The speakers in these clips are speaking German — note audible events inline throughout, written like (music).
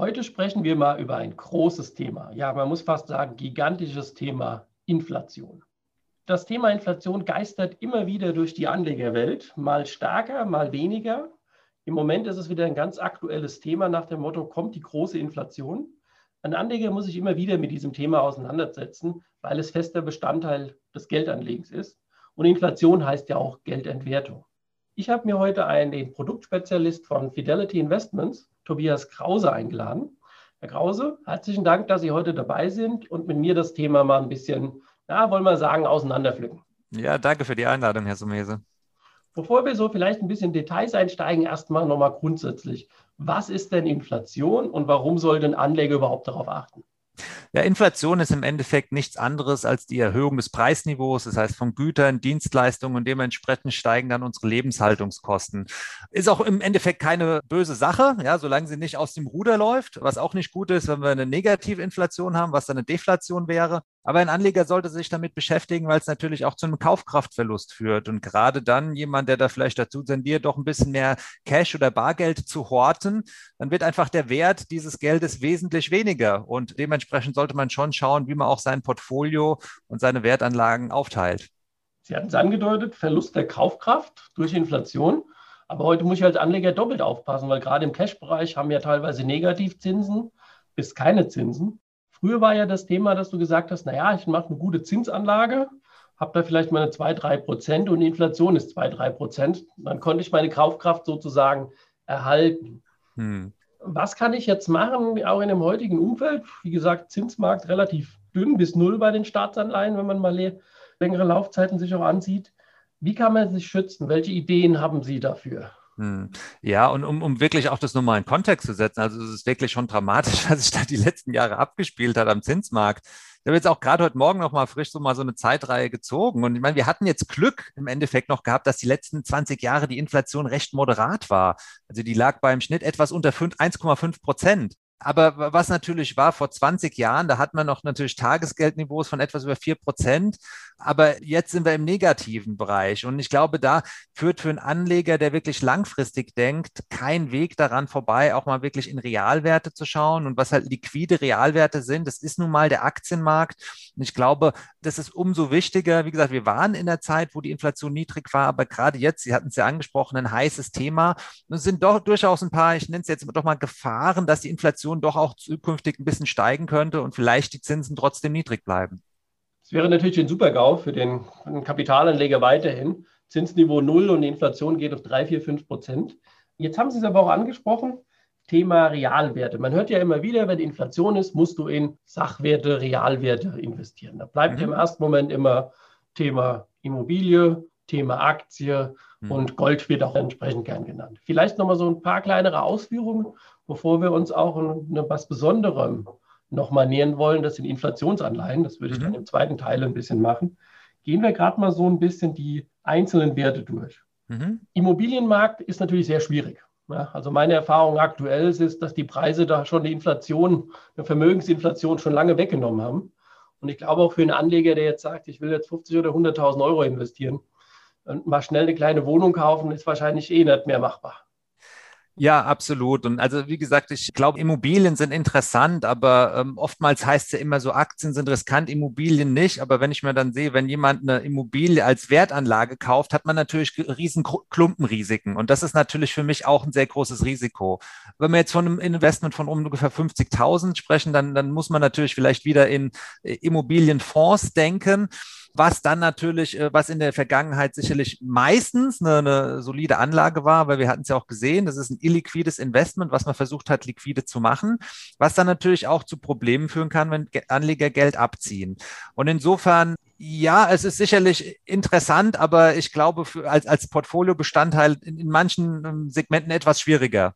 Heute sprechen wir mal über ein großes Thema. Ja, man muss fast sagen, gigantisches Thema Inflation. Das Thema Inflation geistert immer wieder durch die Anlegerwelt, mal stärker, mal weniger. Im Moment ist es wieder ein ganz aktuelles Thema nach dem Motto, kommt die große Inflation? Ein Anleger muss sich immer wieder mit diesem Thema auseinandersetzen, weil es fester Bestandteil des Geldanlegens ist. Und Inflation heißt ja auch Geldentwertung. Ich habe mir heute einen Produktspezialist von Fidelity Investments Tobias Krause eingeladen. Herr Krause, herzlichen Dank, dass Sie heute dabei sind und mit mir das Thema mal ein bisschen, na, wollen wir sagen, auseinanderpflücken. Ja, danke für die Einladung, Herr Sumese. Bevor wir so vielleicht ein bisschen Details einsteigen, erstmal nochmal grundsätzlich. Was ist denn Inflation und warum soll denn Anleger überhaupt darauf achten? Ja, Inflation ist im Endeffekt nichts anderes als die Erhöhung des Preisniveaus, das heißt von Gütern, Dienstleistungen und dementsprechend steigen dann unsere Lebenshaltungskosten. Ist auch im Endeffekt keine böse Sache, ja, solange sie nicht aus dem Ruder läuft, was auch nicht gut ist, wenn wir eine negative Inflation haben, was dann eine Deflation wäre. Aber ein Anleger sollte sich damit beschäftigen, weil es natürlich auch zu einem Kaufkraftverlust führt. Und gerade dann jemand, der da vielleicht dazu tendiert, doch ein bisschen mehr Cash oder Bargeld zu horten, dann wird einfach der Wert dieses Geldes wesentlich weniger. Und dementsprechend sollte man schon schauen, wie man auch sein Portfolio und seine Wertanlagen aufteilt. Sie hatten es angedeutet, Verlust der Kaufkraft durch Inflation. Aber heute muss ich als Anleger doppelt aufpassen, weil gerade im Cash-Bereich haben wir teilweise Negativzinsen bis keine Zinsen. Früher war ja das Thema, dass du gesagt hast, naja, ich mache eine gute Zinsanlage, habe da vielleicht meine 2, 3 Prozent und die Inflation ist 2, 3 Prozent. Dann konnte ich meine Kaufkraft sozusagen erhalten. Hm. Was kann ich jetzt machen, auch in dem heutigen Umfeld? Wie gesagt, Zinsmarkt relativ dünn bis null bei den Staatsanleihen, wenn man mal längere Laufzeiten sich auch ansieht. Wie kann man sich schützen? Welche Ideen haben Sie dafür? Hm. Ja, und um, um wirklich auch das nochmal in Kontext zu setzen, also es ist wirklich schon dramatisch, (laughs) was sich da die letzten Jahre abgespielt hat am Zinsmarkt. Ich habe jetzt auch gerade heute Morgen nochmal frisch so mal so eine Zeitreihe gezogen. Und ich meine, wir hatten jetzt Glück im Endeffekt noch gehabt, dass die letzten 20 Jahre die Inflation recht moderat war. Also die lag beim Schnitt etwas unter 1,5 Prozent. Aber was natürlich war, vor 20 Jahren, da hat man noch natürlich Tagesgeldniveaus von etwas über vier Prozent. Aber jetzt sind wir im negativen Bereich. Und ich glaube, da führt für einen Anleger, der wirklich langfristig denkt, kein Weg daran vorbei, auch mal wirklich in Realwerte zu schauen. Und was halt liquide Realwerte sind, das ist nun mal der Aktienmarkt. Und ich glaube, das ist umso wichtiger. Wie gesagt, wir waren in der Zeit, wo die Inflation niedrig war, aber gerade jetzt, Sie hatten es ja angesprochen, ein heißes Thema. Und es sind doch durchaus ein paar, ich nenne es jetzt doch mal Gefahren, dass die Inflation Inflation doch auch zukünftig ein bisschen steigen könnte und vielleicht die Zinsen trotzdem niedrig bleiben. Das wäre natürlich ein Super-GAU für den, Kapitalanleger weiterhin. Zinsniveau null und die Inflation geht auf 3, 4, 5 Prozent. Jetzt haben Sie es aber auch angesprochen, Thema Realwerte. Man hört ja immer wieder, wenn Inflation ist, musst du in Sachwerte, Realwerte investieren. Da bleibt mhm. im ersten Moment immer Thema Immobilie, Thema Aktie mhm. und Gold wird auch entsprechend gern genannt. Vielleicht nochmal so ein paar kleinere Ausführungen, bevor wir uns auch in was Besonderem nochmal nähern wollen, das sind Inflationsanleihen. Das würde ich mhm. dann im zweiten Teil ein bisschen machen. Gehen wir gerade mal so ein bisschen die einzelnen Werte durch. Mhm. Immobilienmarkt ist natürlich sehr schwierig. Ja, also meine Erfahrung aktuell ist, dass die Preise da schon die Inflation, eine Vermögensinflation schon lange weggenommen haben. Und ich glaube auch für einen Anleger, der jetzt sagt, ich will jetzt 50 oder 100.000 Euro investieren und mal schnell eine kleine Wohnung kaufen, ist wahrscheinlich eh nicht mehr machbar. Ja, absolut. Und also wie gesagt, ich glaube, Immobilien sind interessant, aber ähm, oftmals heißt es ja immer so, Aktien sind riskant, Immobilien nicht. Aber wenn ich mir dann sehe, wenn jemand eine Immobilie als Wertanlage kauft, hat man natürlich riesen Klumpenrisiken. Und das ist natürlich für mich auch ein sehr großes Risiko. Wenn wir jetzt von einem Investment von ungefähr 50.000 sprechen, dann, dann muss man natürlich vielleicht wieder in äh, Immobilienfonds denken was dann natürlich, äh, was in der Vergangenheit sicherlich meistens eine, eine solide Anlage war, weil wir hatten es ja auch gesehen, das ist ein illiquides Investment, was man versucht hat, liquide zu machen, was dann natürlich auch zu Problemen führen kann, wenn Anleger Geld abziehen. Und insofern ja, es ist sicherlich interessant, aber ich glaube, für, als, als Portfoliobestandteil in, in manchen ähm, Segmenten etwas schwieriger.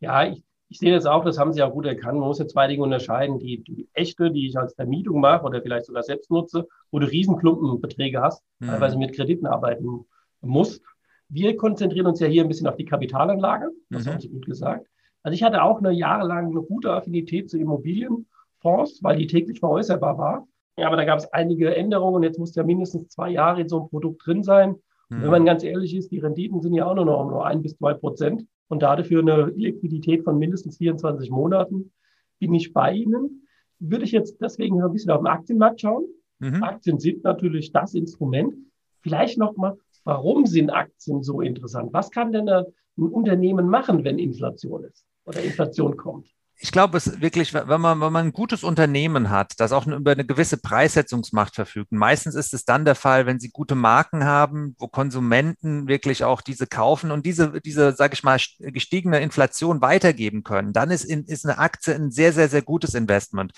Ja, ich, ich sehe das auch, das haben Sie auch gut erkannt. Man muss jetzt zwei Dinge unterscheiden. Die, die echte, die ich als Vermietung mache oder vielleicht sogar selbst nutze, wo du Riesenklumpenbeträge hast, mhm. teilweise mit Krediten arbeiten musst. Wir konzentrieren uns ja hier ein bisschen auf die Kapitalanlage. Das mhm. haben Sie gut gesagt. Also ich hatte auch eine jahrelang eine gute Affinität zu Immobilienfonds, weil die täglich veräußerbar war. Ja, aber da gab es einige Änderungen. Jetzt muss ja mindestens zwei Jahre in so einem Produkt drin sein. Mhm. Wenn man ganz ehrlich ist, die Renditen sind ja auch nur noch um nur ein bis zwei Prozent und dafür eine Liquidität von mindestens 24 Monaten bin ich bei Ihnen. Würde ich jetzt deswegen ein bisschen auf den Aktienmarkt schauen. Mhm. Aktien sind natürlich das Instrument. Vielleicht noch mal, warum sind Aktien so interessant? Was kann denn ein Unternehmen machen, wenn Inflation ist oder Inflation kommt? Ich glaube, es wirklich, wenn man, wenn man ein gutes Unternehmen hat, das auch über eine gewisse Preissetzungsmacht verfügt, meistens ist es dann der Fall, wenn sie gute Marken haben, wo Konsumenten wirklich auch diese kaufen und diese, diese, sage ich mal, gestiegene Inflation weitergeben können, dann ist, in, ist eine Aktie ein sehr, sehr, sehr gutes Investment.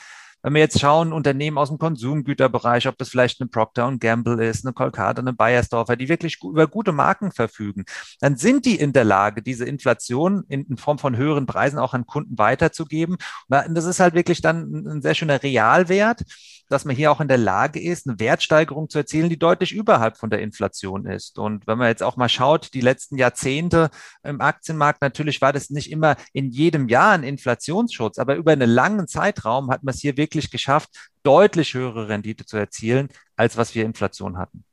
Wenn wir jetzt schauen, Unternehmen aus dem Konsumgüterbereich, ob das vielleicht eine Procter Gamble ist, eine Colcata, eine Bayersdorfer, die wirklich über gute Marken verfügen, dann sind die in der Lage, diese Inflation in, Form von höheren Preisen auch an Kunden weiterzugeben. Das ist halt wirklich dann ein sehr schöner Realwert dass man hier auch in der Lage ist, eine Wertsteigerung zu erzielen, die deutlich überhalb von der Inflation ist. Und wenn man jetzt auch mal schaut, die letzten Jahrzehnte im Aktienmarkt, natürlich war das nicht immer in jedem Jahr ein Inflationsschutz, aber über einen langen Zeitraum hat man es hier wirklich geschafft, deutlich höhere Rendite zu erzielen, als was wir Inflation hatten.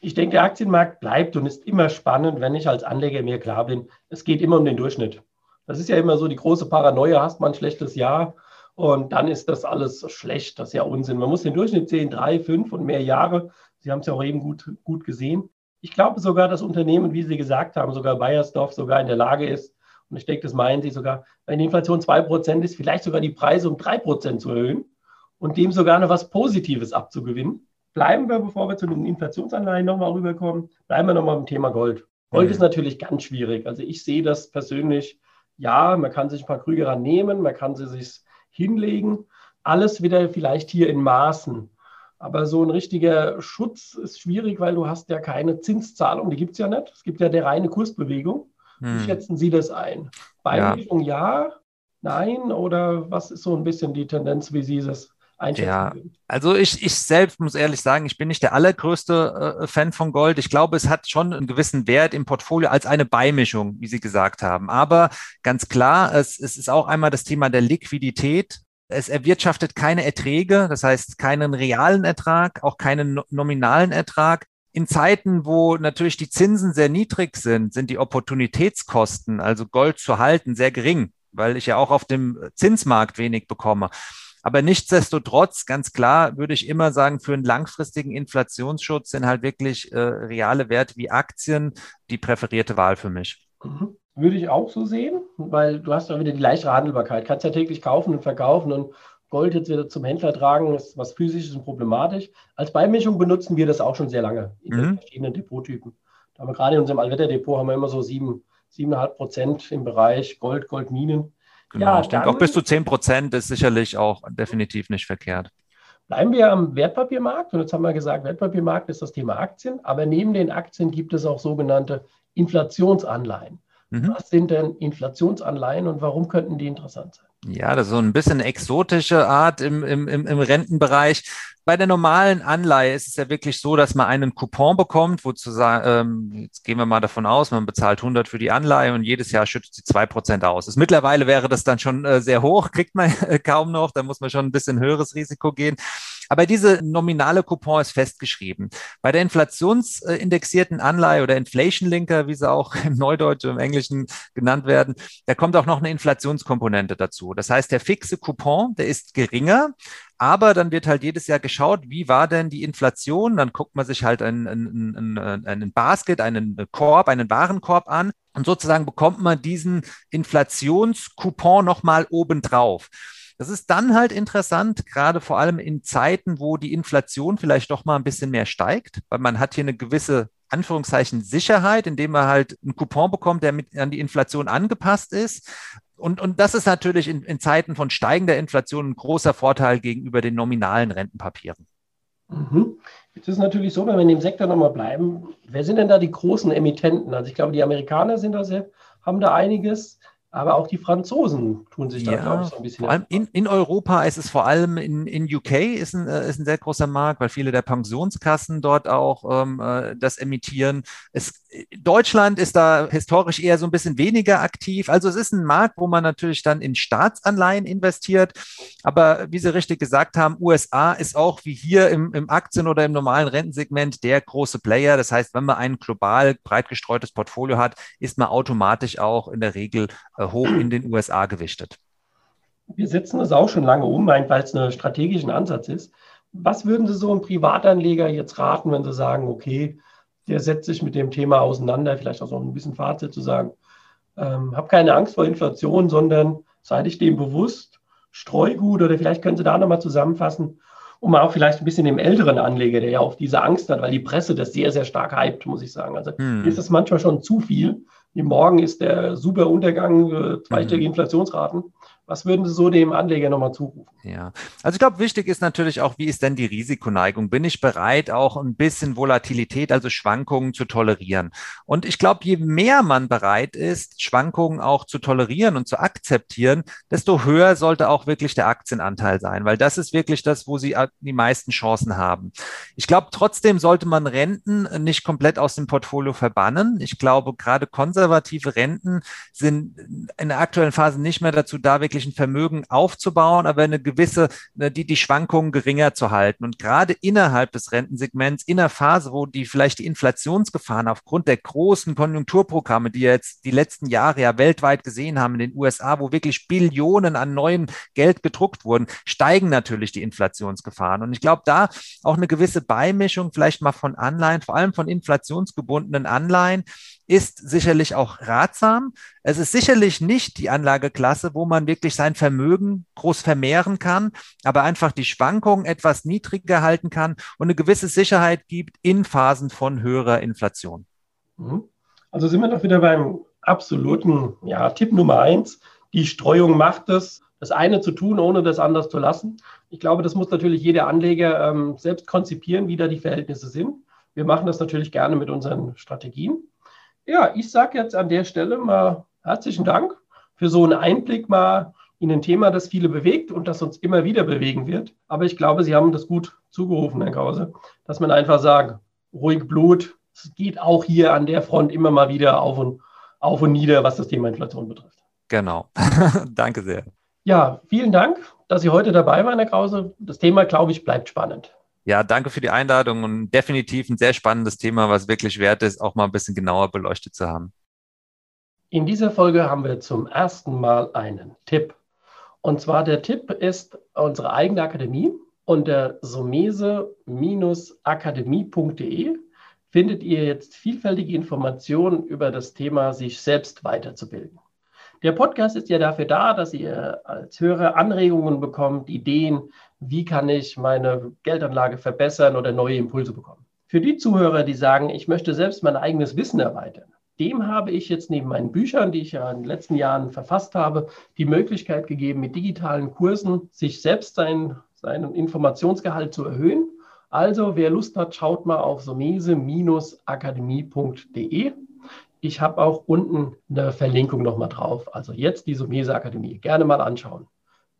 Ich denke, der Aktienmarkt bleibt und ist immer spannend, wenn ich als Anleger mir klar bin, es geht immer um den Durchschnitt. Das ist ja immer so die große Paranoia, hast man ein schlechtes Jahr und dann ist das alles schlecht. Das ist ja Unsinn. Man muss den Durchschnitt sehen, drei, fünf und mehr Jahre. Sie haben es ja auch eben gut, gut gesehen. Ich glaube sogar, dass Unternehmen, wie Sie gesagt haben, sogar Bayersdorf sogar in der Lage ist, und ich denke, das meinen Sie sogar, wenn die Inflation 2% ist, vielleicht sogar die Preise um 3% zu erhöhen und dem sogar noch was Positives abzugewinnen. Bleiben wir, bevor wir zu den Inflationsanleihen nochmal rüberkommen, bleiben wir nochmal beim Thema Gold. Gold mhm. ist natürlich ganz schwierig. Also ich sehe das persönlich, ja, man kann sich ein paar Krüger nehmen, man kann sie sich hinlegen. Alles wieder vielleicht hier in Maßen. Aber so ein richtiger Schutz ist schwierig, weil du hast ja keine Zinszahlung, die gibt es ja nicht. Es gibt ja die reine Kursbewegung. Hm. Wie schätzen Sie das ein? Beimischung ja. ja, nein oder was ist so ein bisschen die Tendenz, wie Sie das einschätzen ja, also ich, ich selbst muss ehrlich sagen, ich bin nicht der allergrößte äh, Fan von Gold. Ich glaube, es hat schon einen gewissen Wert im Portfolio als eine Beimischung, wie Sie gesagt haben. Aber ganz klar, es, es ist auch einmal das Thema der Liquidität. Es erwirtschaftet keine Erträge, das heißt keinen realen Ertrag, auch keinen nominalen Ertrag. In Zeiten, wo natürlich die Zinsen sehr niedrig sind, sind die Opportunitätskosten, also Gold zu halten, sehr gering, weil ich ja auch auf dem Zinsmarkt wenig bekomme. Aber nichtsdestotrotz, ganz klar, würde ich immer sagen, für einen langfristigen Inflationsschutz sind halt wirklich äh, reale Werte wie Aktien die präferierte Wahl für mich. Mhm. Würde ich auch so sehen, weil du hast ja wieder die leichtere Handelbarkeit. Kannst ja täglich kaufen und verkaufen und Gold jetzt wieder zum Händler tragen, ist was physisches und problematisch. Als Beimischung benutzen wir das auch schon sehr lange in mhm. verschiedenen Depottypen. Da haben wir gerade in unserem Allwetterdepot haben wir immer so sieben, siebeneinhalb Prozent im Bereich Gold, Goldminen. Genau, ja, ich denke auch bis zu 10 Prozent ist sicherlich auch definitiv nicht verkehrt. Bleiben wir am Wertpapiermarkt. Und jetzt haben wir gesagt, Wertpapiermarkt ist das Thema Aktien. Aber neben den Aktien gibt es auch sogenannte Inflationsanleihen. Mhm. Was sind denn Inflationsanleihen und warum könnten die interessant sein? Ja, das ist so ein bisschen exotische Art im, im, im Rentenbereich. Bei der normalen Anleihe ist es ja wirklich so, dass man einen Coupon bekommt, wozu ähm, jetzt gehen wir mal davon aus, man bezahlt 100 für die Anleihe und jedes Jahr schüttet sie zwei Prozent aus. Ist, mittlerweile wäre das dann schon äh, sehr hoch, (laughs) kriegt man äh, kaum noch, da muss man schon ein bisschen höheres Risiko gehen. Aber diese nominale Coupon ist festgeschrieben. Bei der inflationsindexierten Anleihe oder Inflation Linker, wie sie auch (laughs) im Neudeutsch, im Englischen genannt werden, da kommt auch noch eine Inflationskomponente dazu. Das heißt, der fixe Coupon, der ist geringer, aber dann wird halt jedes Jahr geschaut, wie war denn die Inflation? Dann guckt man sich halt einen, einen, einen Basket, einen Korb, einen Warenkorb an und sozusagen bekommt man diesen Inflationscoupon nochmal obendrauf. Das ist dann halt interessant, gerade vor allem in Zeiten, wo die Inflation vielleicht doch mal ein bisschen mehr steigt, weil man hat hier eine gewisse Anführungszeichen Sicherheit, indem man halt einen Coupon bekommt, der mit an die Inflation angepasst ist. Und, und das ist natürlich in, in Zeiten von steigender Inflation ein großer Vorteil gegenüber den nominalen Rentenpapieren. Mhm. Jetzt ist natürlich so, wenn wir in dem Sektor nochmal bleiben, wer sind denn da die großen Emittenten? Also ich glaube, die Amerikaner sind da sehr, haben da einiges. Aber auch die Franzosen tun sich da, glaube ich, so ein bisschen. Vor allem in, in Europa ist es vor allem in, in UK ist ein, äh, ist ein sehr großer Markt, weil viele der Pensionskassen dort auch ähm, äh, das emittieren. Es, Deutschland ist da historisch eher so ein bisschen weniger aktiv. Also es ist ein Markt, wo man natürlich dann in Staatsanleihen investiert. Aber wie Sie richtig gesagt haben, USA ist auch wie hier im, im Aktien- oder im normalen Rentensegment der große Player. Das heißt, wenn man ein global breit gestreutes Portfolio hat, ist man automatisch auch in der Regel äh, hoch in den USA gewichtet. Wir setzen das auch schon lange um, weil es ein strategischen Ansatz ist. Was würden Sie so einem Privatanleger jetzt raten, wenn Sie sagen, okay, der setzt sich mit dem Thema auseinander, vielleicht auch so ein bisschen Fazit zu sagen, ähm, habe keine Angst vor Inflation, sondern sei dich dem bewusst, Streugut oder vielleicht können Sie da nochmal zusammenfassen, um auch vielleicht ein bisschen dem älteren Anleger, der ja auf diese Angst hat, weil die Presse das sehr, sehr stark hypt, muss ich sagen. Also hm. ist das manchmal schon zu viel, Morgen ist der super Untergang, äh, zweistellige mhm. Inflationsraten. Was würden Sie so dem Anleger nochmal zurufen? Ja, also ich glaube, wichtig ist natürlich auch, wie ist denn die Risikoneigung? Bin ich bereit, auch ein bisschen Volatilität, also Schwankungen zu tolerieren? Und ich glaube, je mehr man bereit ist, Schwankungen auch zu tolerieren und zu akzeptieren, desto höher sollte auch wirklich der Aktienanteil sein, weil das ist wirklich das, wo Sie die meisten Chancen haben. Ich glaube, trotzdem sollte man Renten nicht komplett aus dem Portfolio verbannen. Ich glaube, gerade konservative Renten sind in der aktuellen Phase nicht mehr dazu da, wirklich ein Vermögen aufzubauen, aber eine gewisse, ne, die, die Schwankungen geringer zu halten. Und gerade innerhalb des Rentensegments, in einer Phase, wo die vielleicht die Inflationsgefahren aufgrund der großen Konjunkturprogramme, die jetzt die letzten Jahre ja weltweit gesehen haben, in den USA, wo wirklich Billionen an neuem Geld gedruckt wurden, steigen natürlich die Inflationsgefahren. Und ich glaube, da auch eine gewisse Beimischung vielleicht mal von Anleihen, vor allem von inflationsgebundenen Anleihen, ist sicherlich auch ratsam. Es ist sicherlich nicht die Anlageklasse, wo man wirklich sein Vermögen groß vermehren kann, aber einfach die Schwankungen etwas niedriger halten kann und eine gewisse Sicherheit gibt in Phasen von höherer Inflation. Mhm. Also sind wir doch wieder beim absoluten ja, Tipp Nummer eins. Die Streuung macht es, das eine zu tun, ohne das anders zu lassen. Ich glaube, das muss natürlich jeder Anleger ähm, selbst konzipieren, wie da die Verhältnisse sind. Wir machen das natürlich gerne mit unseren Strategien. Ja, ich sage jetzt an der Stelle mal herzlichen Dank für so einen Einblick mal in ein Thema, das viele bewegt und das uns immer wieder bewegen wird. Aber ich glaube, Sie haben das gut zugerufen, Herr Krause, dass man einfach sagt, ruhig Blut, es geht auch hier an der Front immer mal wieder auf und, auf und nieder, was das Thema Inflation betrifft. Genau. (laughs) Danke sehr. Ja, vielen Dank, dass Sie heute dabei waren, Herr Krause. Das Thema, glaube ich, bleibt spannend. Ja, danke für die Einladung und definitiv ein sehr spannendes Thema, was wirklich wert ist, auch mal ein bisschen genauer beleuchtet zu haben. In dieser Folge haben wir zum ersten Mal einen Tipp. Und zwar der Tipp ist unsere eigene Akademie. Unter somese-akademie.de findet ihr jetzt vielfältige Informationen über das Thema, sich selbst weiterzubilden. Der Podcast ist ja dafür da, dass ihr als Hörer Anregungen bekommt, Ideen, wie kann ich meine Geldanlage verbessern oder neue Impulse bekommen. Für die Zuhörer, die sagen, ich möchte selbst mein eigenes Wissen erweitern, dem habe ich jetzt neben meinen Büchern, die ich ja in den letzten Jahren verfasst habe, die Möglichkeit gegeben, mit digitalen Kursen sich selbst sein, seinen Informationsgehalt zu erhöhen. Also wer Lust hat, schaut mal auf somese-akademie.de. Ich habe auch unten eine Verlinkung nochmal drauf. Also jetzt die Somese Akademie. Gerne mal anschauen.